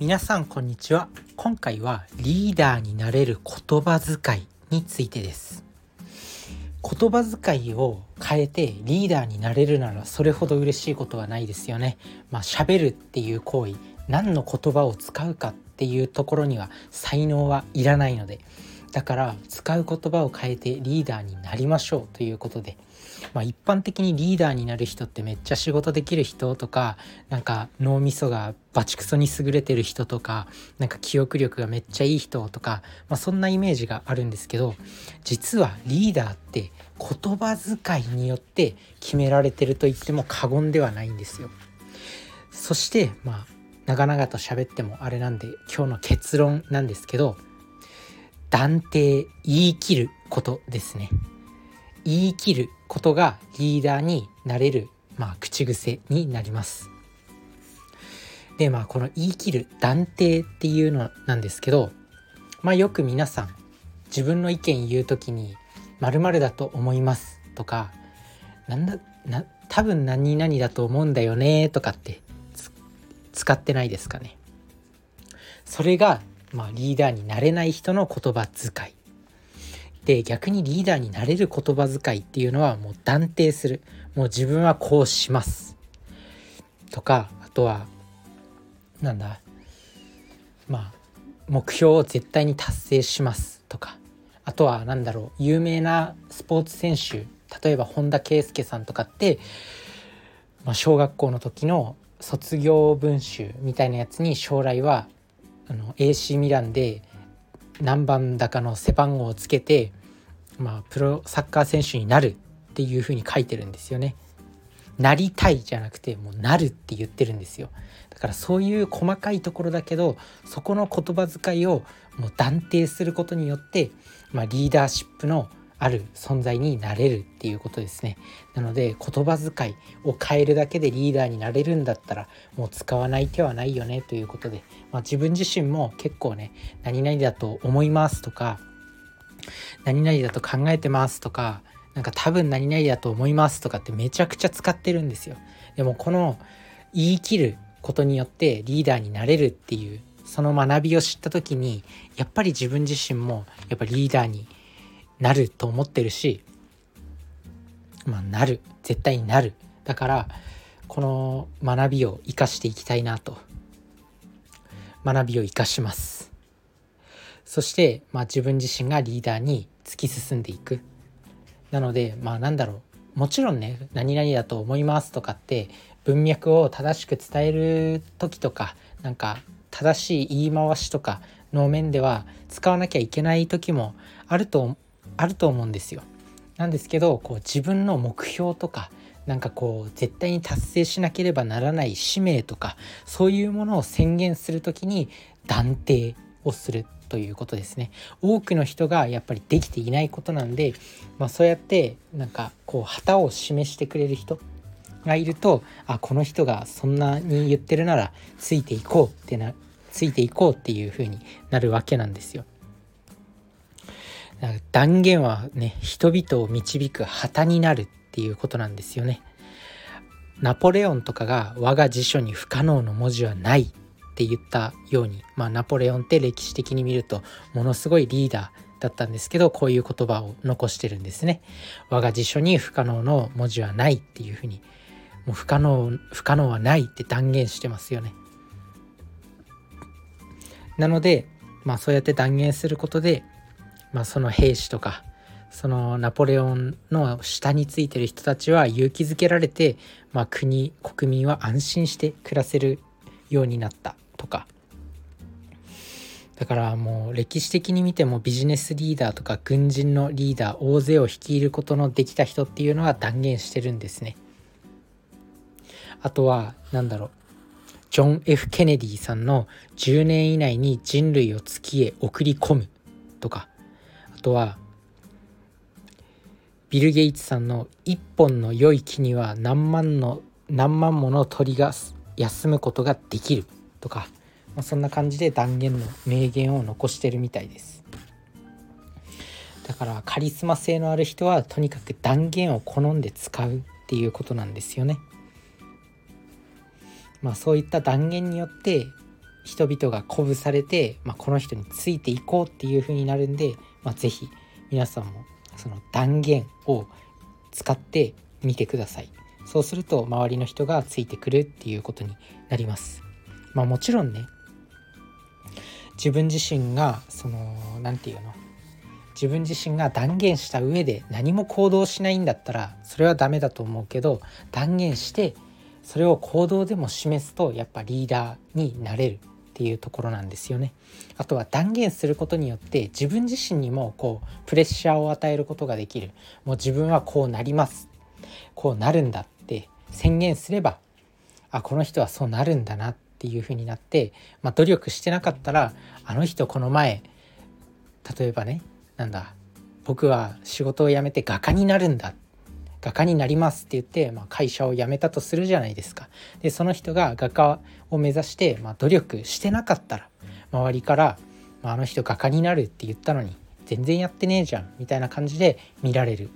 皆さんこんにちは。今回はリーダーになれる言葉遣いについてです。言葉遣いを変えてリーダーになれるならそれほど嬉しいことはないですよね。まあ喋るっていう行為何の言葉を使うかっていうところには才能はいらないので。だから使う言葉を変えてリーダーになりましょうということでまあ、一般的にリーダーになる人ってめっちゃ仕事できる人とかなんか脳みそがバチクソに優れてる人とかなんか記憶力がめっちゃいい人とか、まあ、そんなイメージがあるんですけど実はリーダーって言葉遣いによって決められてると言っても過言ではないんですよ。そしてまあ長々と喋ってもあれなんで今日の結論なんですけど断定言い切ることですね。言い切ることがリーダーになれる、まあ、口癖になります。でまあこの言い切る断定っていうのなんですけどまあよく皆さん自分の意見言う時に「まるだと思います」とか「なんだな多分何々だと思うんだよね」とかって使ってないですかね。それが、まあ、リーダーになれない人の言葉遣いで逆にリーダーになれる言葉遣いっていうのはもう断定する。もう自分はこうします。とかあとはなんだ？まあ目標を絶対に達成します。とか。あとは何だろう？有名なスポーツ選手例えば本田圭佑さんとかって、まあ、小学校の時の卒業文集みたいなやつに将来はあの AC ミランで何番だかの背番号をつけて、まあ、プロサッカー選手になるっていうふうに書いてるんですよね。なりたいじゃなくてもうなるって言ってるんですよだからそういう細かいところだけどそこの言葉遣いをもう断定することによって、まあ、リーダーシップのある存在になれるっていうことですね。なので言葉遣いを変えるだけでリーダーになれるんだったらもう使わない手はないよねということで、まあ、自分自身も結構ね何々だと思いますとか何々だと考えてますとかなんか多分何々だと思いますとかってめちゃくちゃ使ってるんですよ。でもこの言い切ることによってリーダーになれるっていうその学びを知った時にやっぱり自分自身もやっぱリーダーになると思ってるしまあなる。絶対になる。だからこの学びを生かしていきたいなと。学びを生かします。そして、まあ、自分自身がリーダーに突き進んでいく。なのでまあなんだろう。もちろんね何々だと思いますとかって文脈を正しく伝える時とかなんか正しい言い回しとかの面では使わなきゃいけない時もあるとあると思うんですよ。なんですけどこう自分の目標とかなんかこう絶対に達成しなければならない使命とかそういうものを宣言する時に断定をするということですね多くの人がやっぱりできていないことなんで、まあ、そうやってなんかこう旗を示してくれる人がいるとあこの人がそんなに言ってるならついていこうってなついていこうっていう風になるわけなんですよ。断言はね人々を導く旗になるっていうことなんですよね。ナポレオンとかが我が辞書に不可能の文字はないって言ったように、まあ、ナポレオンって歴史的に見るとものすごいリーダーだったんですけどこういう言葉を残してるんですね。我が辞書に不可能の文字はないっていうふうにもう不可能不可能はないって断言してますよね。なのでまあそうやって断言することでまあ、その兵士とかそのナポレオンの下についてる人たちは勇気づけられて、まあ、国国民は安心して暮らせるようになったとか。だからもう歴史的に見てもビジネスリーダーとか軍人のリーダー大勢を率いることのできた人っていうのは断言してるんですね。あとは何だろう。ジョン・ F・ ケネディさんの10年以内に人類を月へ送り込むとか。とはビル・ゲイツさんの「一本の良い木には何万の何万もの鳥が休むことができる」とか、まあ、そんな感じで断言の名言を残してるみたいです。だからカリスマ性のある人はとにかく断言を好んで使うっていうことなんですよね。まあそういった断言によって人々が鼓舞されて、まあ、この人についていこうっていう風になるんで、まあ、是非皆さんもその断言を使ってみてください。そうすると周りの人がついてくるっていうことになります。まあもちろんね自分自身がその何て言うの？自分自身が断言した上で何も行動しないんだったらそれはダメだと思うけど断言してそれを行動でも示すとやっぱリーダーになれる。っていうところなんですよね。あとは断言することによって自分自身にもこうプレッシャーを与えることができる。もう自分はこうなります。こうなるんだって宣言すればあこの人はそうなるんだなっていうふうになって、まあ、努力してなかったらあの人この前例えばねなんだ僕は仕事を辞めて画家になるんだっ画家になりますって言って、まあ、会社を辞めたとするじゃないですか。でその人が画家を目指して、まあ、努力してなかったら周りから「まあ、あの人画家になるって言ったのに全然やってねえじゃん」みたいな感じで見られる。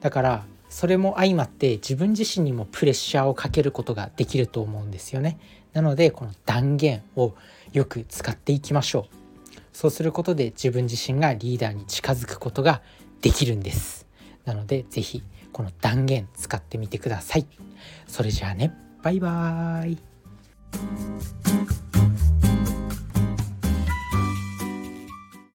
だからそれも相まって自分自身にもプレッシャーをかけることができると思うんですよね。なのでこの断言をよく使っていきましょう。そうすることで自分自身がリーダーに近づくことができるんですなので是非この断言使ってみてください。それじゃあね。バイバーイ。